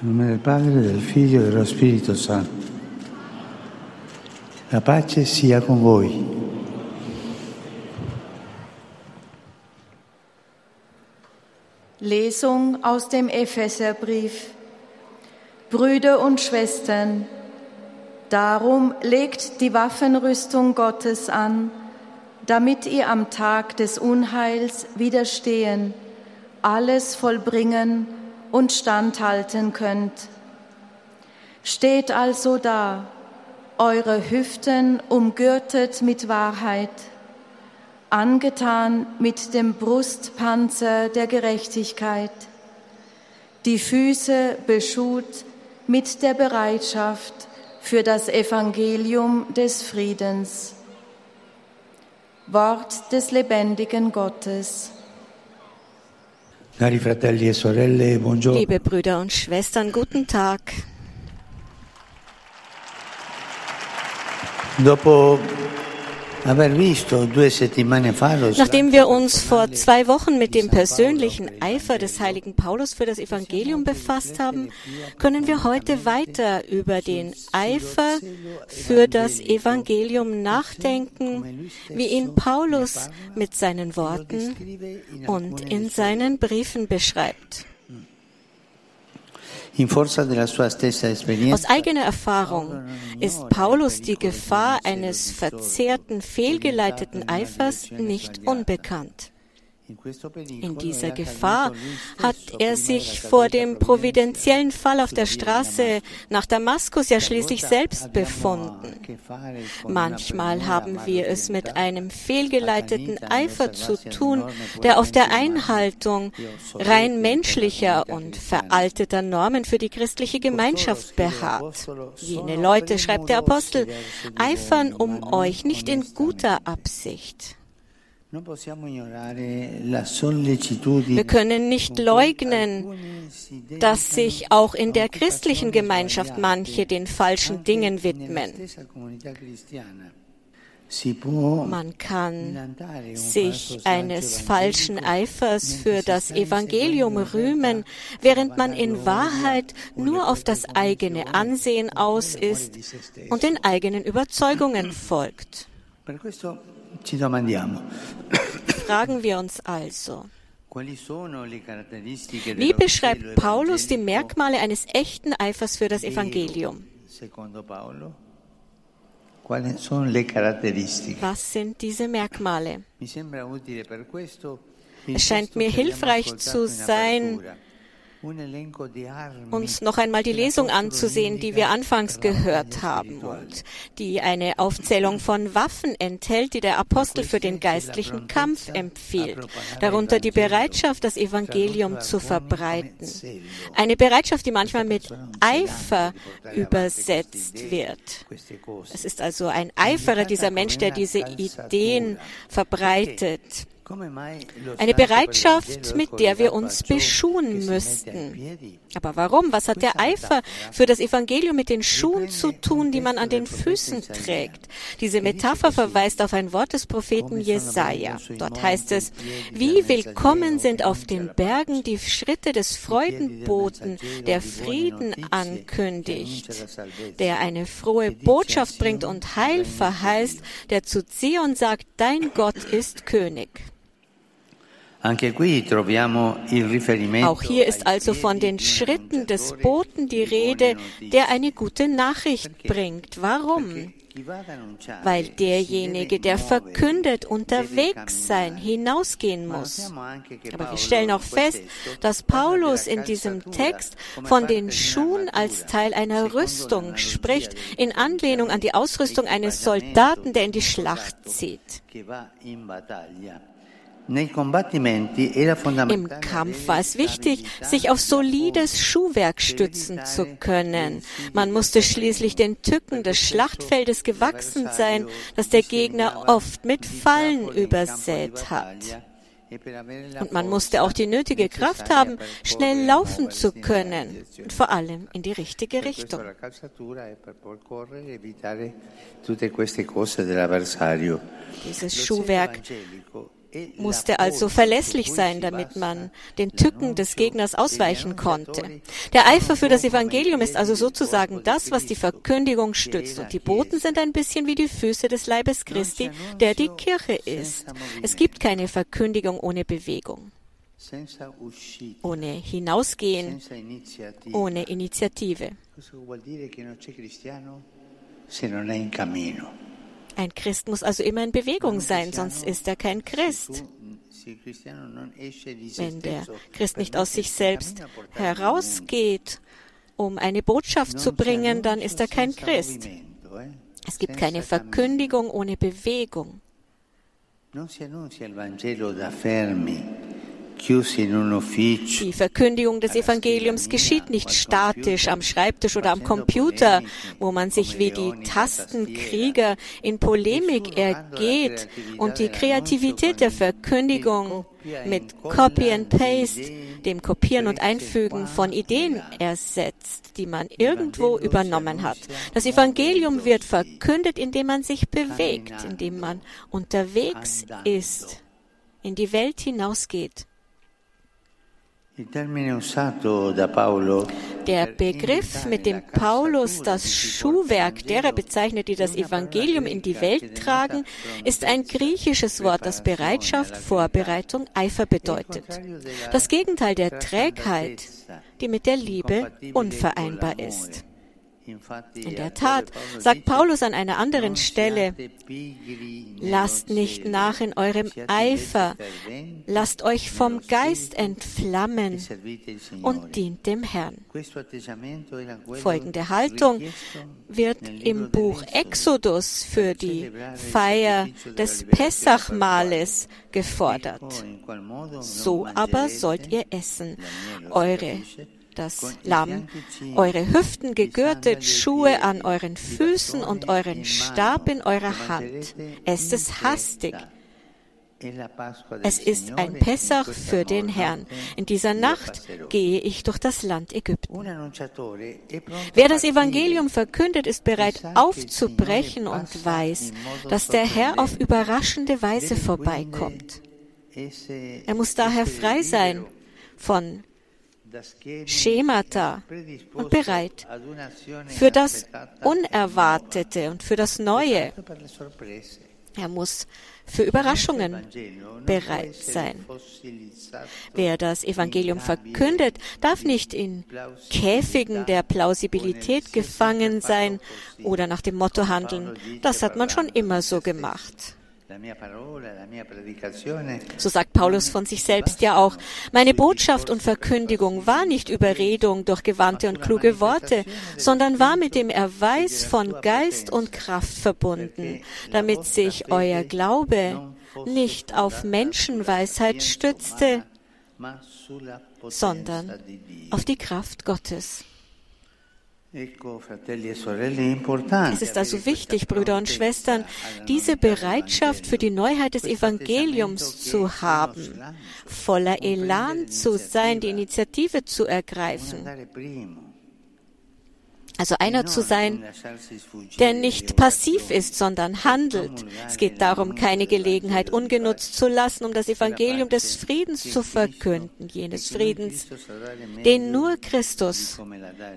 Nel nome del Padre, del Figlio e dello Spirito Santo. La pace sia con voi. Lesung aus dem Epheserbrief. Brüder und Schwestern, darum legt die Waffenrüstung Gottes an, damit ihr am Tag des Unheils widerstehen, alles vollbringen und standhalten könnt. Steht also da, eure Hüften umgürtet mit Wahrheit, angetan mit dem Brustpanzer der Gerechtigkeit, die Füße beschut mit der Bereitschaft für das Evangelium des Friedens. Wort des lebendigen Gottes. Liebe Brüder und Schwestern, guten Tag. Dopo Nachdem wir uns vor zwei Wochen mit dem persönlichen Eifer des heiligen Paulus für das Evangelium befasst haben, können wir heute weiter über den Eifer für das Evangelium nachdenken, wie ihn Paulus mit seinen Worten und in seinen Briefen beschreibt. Aus eigener Erfahrung ist Paulus die Gefahr eines verzerrten, fehlgeleiteten Eifers nicht unbekannt. In dieser Gefahr hat er sich vor dem providentiellen Fall auf der Straße nach Damaskus ja schließlich selbst befunden. Manchmal haben wir es mit einem fehlgeleiteten Eifer zu tun, der auf der Einhaltung rein menschlicher und veralteter Normen für die christliche Gemeinschaft beharrt. Jene Leute, schreibt der Apostel, eifern um euch nicht in guter Absicht. Wir können nicht leugnen, dass sich auch in der christlichen Gemeinschaft manche den falschen Dingen widmen. Man kann sich eines falschen Eifers für das Evangelium rühmen, während man in Wahrheit nur auf das eigene Ansehen aus ist und den eigenen Überzeugungen folgt. Fragen wir uns also, wie beschreibt zelo Paulus die Merkmale eines echten Eifers für das Evangelium? Was sind diese Merkmale? Es scheint mir hilfreich zu in sein, uns noch einmal die Lesung anzusehen, die wir anfangs gehört haben und die eine Aufzählung von Waffen enthält, die der Apostel für den geistlichen Kampf empfiehlt. Darunter die Bereitschaft, das Evangelium zu verbreiten. Eine Bereitschaft, die manchmal mit Eifer übersetzt wird. Es ist also ein Eiferer, dieser Mensch, der diese Ideen verbreitet. Eine Bereitschaft, mit der wir uns beschuhen müssten. Aber warum? Was hat der Eifer für das Evangelium mit den Schuhen zu tun, die man an den Füßen trägt? Diese Metapher verweist auf ein Wort des Propheten Jesaja. Dort heißt es, wie willkommen sind auf den Bergen die Schritte des Freudenboten, der Frieden ankündigt, der eine frohe Botschaft bringt und Heil verheißt, der zu Zion sagt, dein Gott ist König. Auch hier ist also von den Schritten des Boten die Rede, der eine gute Nachricht bringt. Warum? Weil derjenige, der verkündet, unterwegs sein, hinausgehen muss. Aber wir stellen auch fest, dass Paulus in diesem Text von den Schuhen als Teil einer Rüstung spricht, in Anlehnung an die Ausrüstung eines Soldaten, der in die Schlacht zieht. Im fondamentale Kampf war es wichtig, sich auf solides Schuhwerk stützen zu können. Man musste schließlich den Tücken des Schlachtfeldes gewachsen sein, das der Gegner oft mit Fallen übersät hat. Und man musste auch die nötige Kraft haben, schnell laufen zu können und vor allem in die richtige Richtung. E. Dieses Schuhwerk musste also verlässlich sein, damit man den Tücken des Gegners ausweichen konnte. Der Eifer für das Evangelium ist also sozusagen das, was die Verkündigung stützt. Und die Boten sind ein bisschen wie die Füße des Leibes Christi, der die Kirche ist. Es gibt keine Verkündigung ohne Bewegung, ohne Hinausgehen, ohne Initiative. Ein Christ muss also immer in Bewegung sein, sonst ist er kein Christ. Wenn der Christ nicht aus sich selbst herausgeht, um eine Botschaft zu bringen, dann ist er kein Christ. Es gibt keine Verkündigung ohne Bewegung. Non si annuncia il Vangelo da fermi, die Verkündigung des Evangeliums geschieht nicht statisch am Schreibtisch oder am Computer, wo man sich wie die Tastenkrieger in Polemik ergeht und die Kreativität der Verkündigung mit Copy and Paste, dem Kopieren und Einfügen von Ideen ersetzt, die man irgendwo übernommen hat. Das Evangelium wird verkündet, indem man sich bewegt, indem man unterwegs ist, in die Welt hinausgeht. Der Begriff, mit dem Paulus das Schuhwerk derer bezeichnet, die das Evangelium in die Welt tragen, ist ein griechisches Wort, das Bereitschaft, Vorbereitung, Eifer bedeutet. Das Gegenteil der Trägheit, die mit der Liebe unvereinbar ist. In der Tat, sagt Paulus an einer anderen Stelle, lasst nicht nach in eurem Eifer, lasst euch vom Geist entflammen und dient dem Herrn. Folgende Haltung wird im Buch Exodus für die Feier des Pessachmahles gefordert. So aber sollt ihr essen, eure das Lamm, eure Hüften gegürtet, Schuhe an euren Füßen und euren Stab in eurer Hand. Es hastig. Es ist ein Pessach für den Herrn. In dieser Nacht gehe ich durch das Land Ägypten. Wer das Evangelium verkündet, ist bereit aufzubrechen und weiß, dass der Herr auf überraschende Weise vorbeikommt. Er muss daher frei sein von Schemata und bereit für das Unerwartete und für das Neue. Er muss für Überraschungen bereit sein. Wer das Evangelium verkündet, darf nicht in Käfigen der Plausibilität gefangen sein oder nach dem Motto handeln, das hat man schon immer so gemacht. So sagt Paulus von sich selbst ja auch, meine Botschaft und Verkündigung war nicht Überredung durch gewandte und kluge Worte, sondern war mit dem Erweis von Geist und Kraft verbunden, damit sich euer Glaube nicht auf Menschenweisheit stützte, sondern auf die Kraft Gottes. E es ist also wichtig, Brüder und Schwestern, diese Bereitschaft für die Neuheit des Evangeliums zu haben, voller Elan zu sein, die Initiative zu ergreifen also einer zu sein, der nicht passiv ist, sondern handelt. Es geht darum, keine Gelegenheit ungenutzt zu lassen, um das Evangelium des Friedens zu verkünden, jenes Friedens, den nur Christus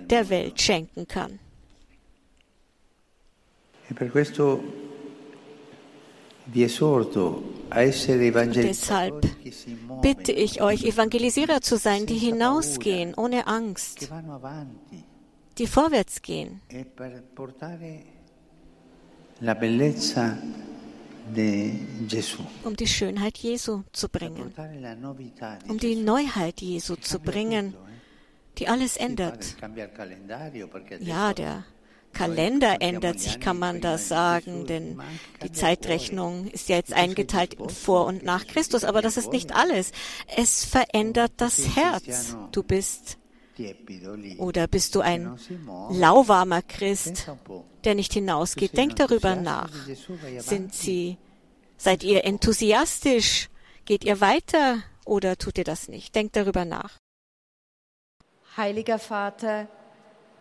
der Welt schenken kann. Deshalb bitte ich euch, Evangelisierer zu sein, die hinausgehen ohne Angst die vorwärts gehen. E um die Schönheit Jesu zu bringen, um die Neuheit Jesu zu bringen, die alles ändert. Ja, der Kalender ändert sich, kann man da sagen, denn die Zeitrechnung ist ja jetzt eingeteilt in vor und nach Christus, aber das ist nicht alles. Es verändert das Herz. Du bist oder bist du ein lauwarmer Christ, der nicht hinausgeht? Denk darüber nach. Sind Sie, seid ihr enthusiastisch? Geht ihr weiter oder tut ihr das nicht? Denkt darüber nach. Heiliger Vater,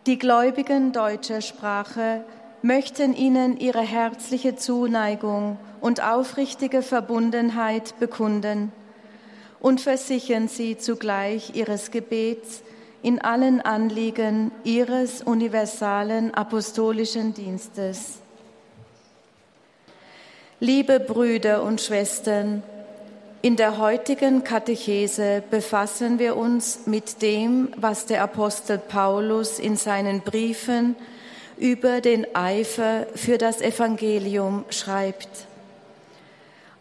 die Gläubigen deutscher Sprache möchten Ihnen ihre herzliche Zuneigung und aufrichtige Verbundenheit bekunden und versichern Sie zugleich Ihres Gebets in allen Anliegen Ihres universalen apostolischen Dienstes. Liebe Brüder und Schwestern, in der heutigen Katechese befassen wir uns mit dem, was der Apostel Paulus in seinen Briefen über den Eifer für das Evangelium schreibt.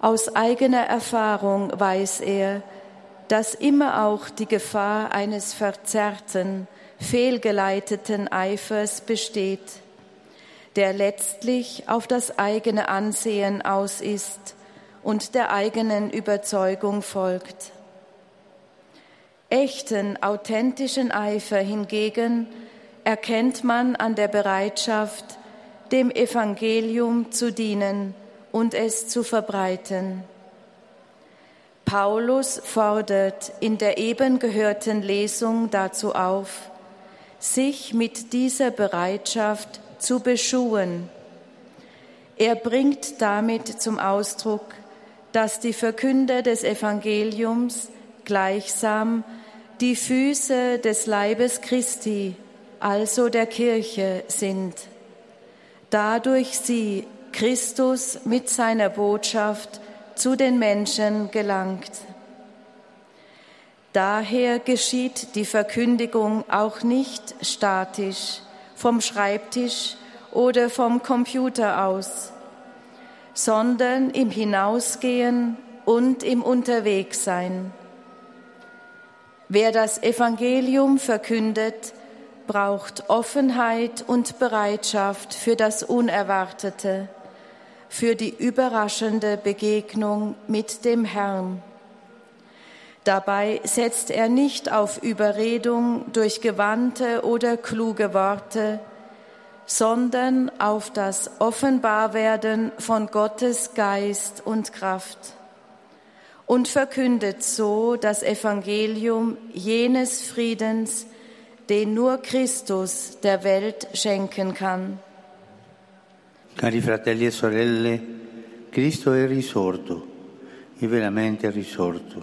Aus eigener Erfahrung weiß er, dass immer auch die Gefahr eines verzerrten, fehlgeleiteten Eifers besteht, der letztlich auf das eigene Ansehen aus ist und der eigenen Überzeugung folgt. Echten, authentischen Eifer hingegen erkennt man an der Bereitschaft, dem Evangelium zu dienen und es zu verbreiten. Paulus fordert in der eben gehörten Lesung dazu auf, sich mit dieser Bereitschaft zu beschuhen. Er bringt damit zum Ausdruck, dass die Verkünder des Evangeliums gleichsam die Füße des Leibes Christi, also der Kirche, sind. Dadurch sie Christus mit seiner Botschaft zu den Menschen gelangt. Daher geschieht die Verkündigung auch nicht statisch vom Schreibtisch oder vom Computer aus, sondern im Hinausgehen und im Unterwegssein. Wer das Evangelium verkündet, braucht Offenheit und Bereitschaft für das Unerwartete, für die überraschende Begegnung mit dem Herrn. Dabei setzt er nicht auf Überredung durch gewandte oder kluge Worte, sondern auf das Offenbarwerden von Gottes Geist und Kraft und verkündet so das Evangelium jenes Friedens, den nur Christus der Welt schenken kann. Cari fratelli e sorelle, Cristo è risorto, è veramente risorto.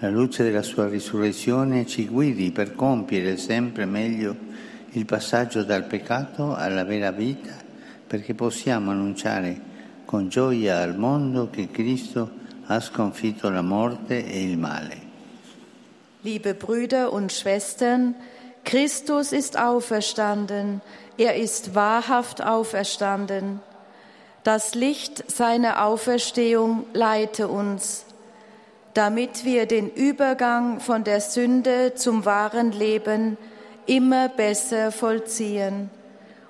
La luce della sua risurrezione ci guidi per compiere sempre meglio il passaggio dal peccato alla vera vita, perché possiamo annunciare con gioia al mondo che Cristo ha sconfitto la morte e il male. Liebe Brüder und Schwestern, Christus ist auferstanden, er ist wahrhaft auferstanden. Das Licht seiner Auferstehung leite uns, damit wir den Übergang von der Sünde zum wahren Leben immer besser vollziehen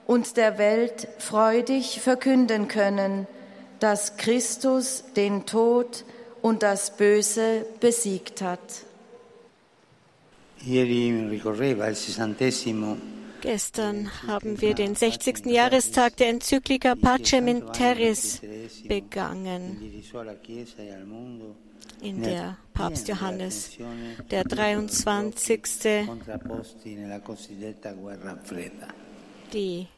und der Welt freudig verkünden können, dass Christus den Tod und das Böse besiegt hat. Gestern haben wir den 60. Jahrestag der Enzyklika Pacem in Terris begangen in der Papst Johannes der 23. die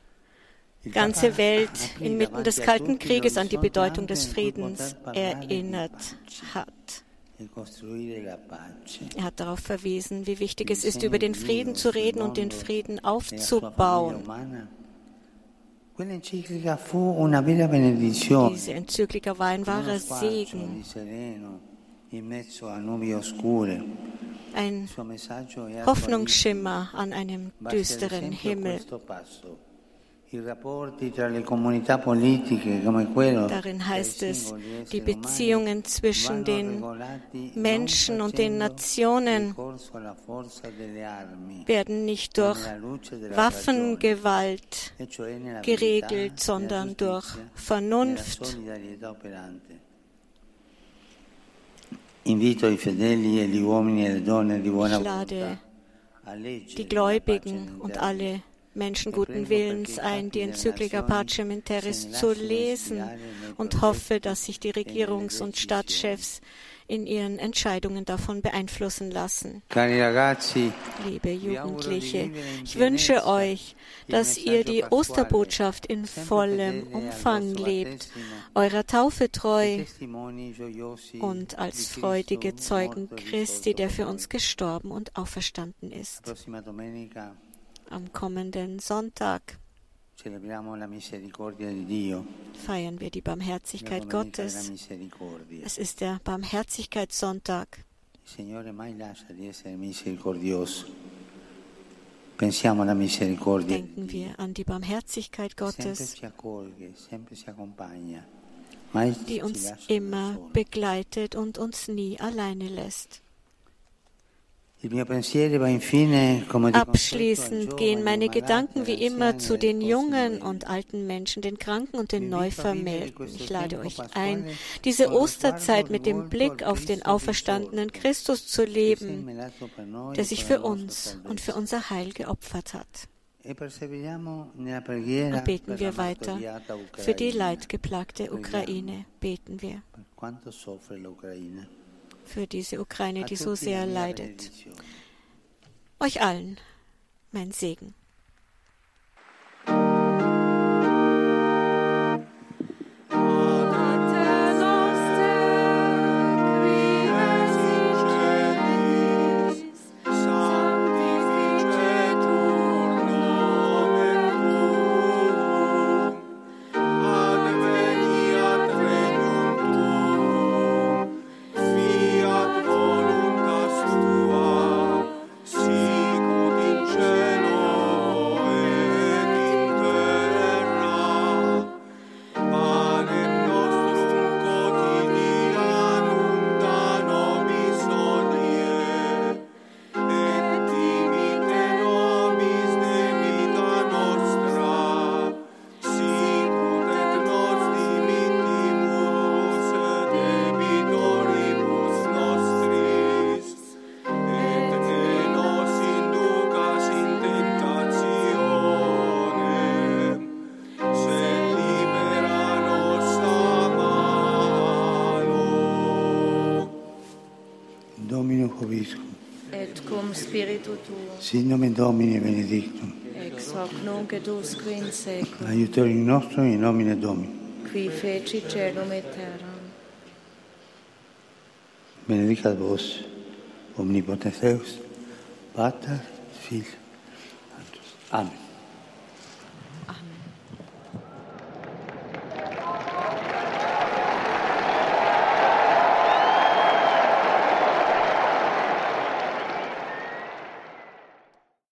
ganze Welt inmitten des Kalten Krieges an die Bedeutung des Friedens erinnert hat. Er hat darauf verwiesen, wie wichtig es ist, über den Frieden zu reden und den Frieden aufzubauen. Diese Enzyklika war ein wahrer Segen. ein Hoffnungsschimmer an einem düsteren Himmel. Darin heißt es, die Beziehungen zwischen den Menschen und den Nationen werden nicht durch Waffengewalt geregelt, sondern durch Vernunft. ich lade die Gläubigen und alle Menschen guten Willens ein, die Enzyklika Pacem in Terris zu lesen und hoffe, dass sich die Regierungs- und Staatschefs in ihren Entscheidungen davon beeinflussen lassen. Liebe Jugendliche, ich wünsche euch, dass ihr die Osterbotschaft in vollem Umfang lebt, eurer Taufe treu und als freudige Zeugen Christi, der für uns gestorben und auferstanden ist. Am kommenden Sonntag. Feiern wir die Barmherzigkeit Gottes. Es ist der Barmherzigkeitssonntag. Denken wir an die Barmherzigkeit Gottes, die uns immer begleitet und uns nie alleine lässt. Abschließend gehen meine Gedanken wie immer zu e den jungen und alten Menschen, den Kranken und den Neuvermählten. Ich lade euch ein, diese Osterzeit mit dem Blick auf den Cristo auferstandenen Christus zu leben, noi der e sich für uns und für unser Heil geopfert hat. E Und beten wir weiter. Für die leidgeplagte Ukraine beten wir. Für diese Ukraine, die so sehr leidet. Euch allen mein Segen. Et cum spiritu tuo, sit nomen Domini benedictum, ex hoc nunc et usque in seculum, aiutorium nostrum in nomine Domini. qui feci celum et terram. Benedicat vos, omnipotens Deus, Pater, Filio, Amen.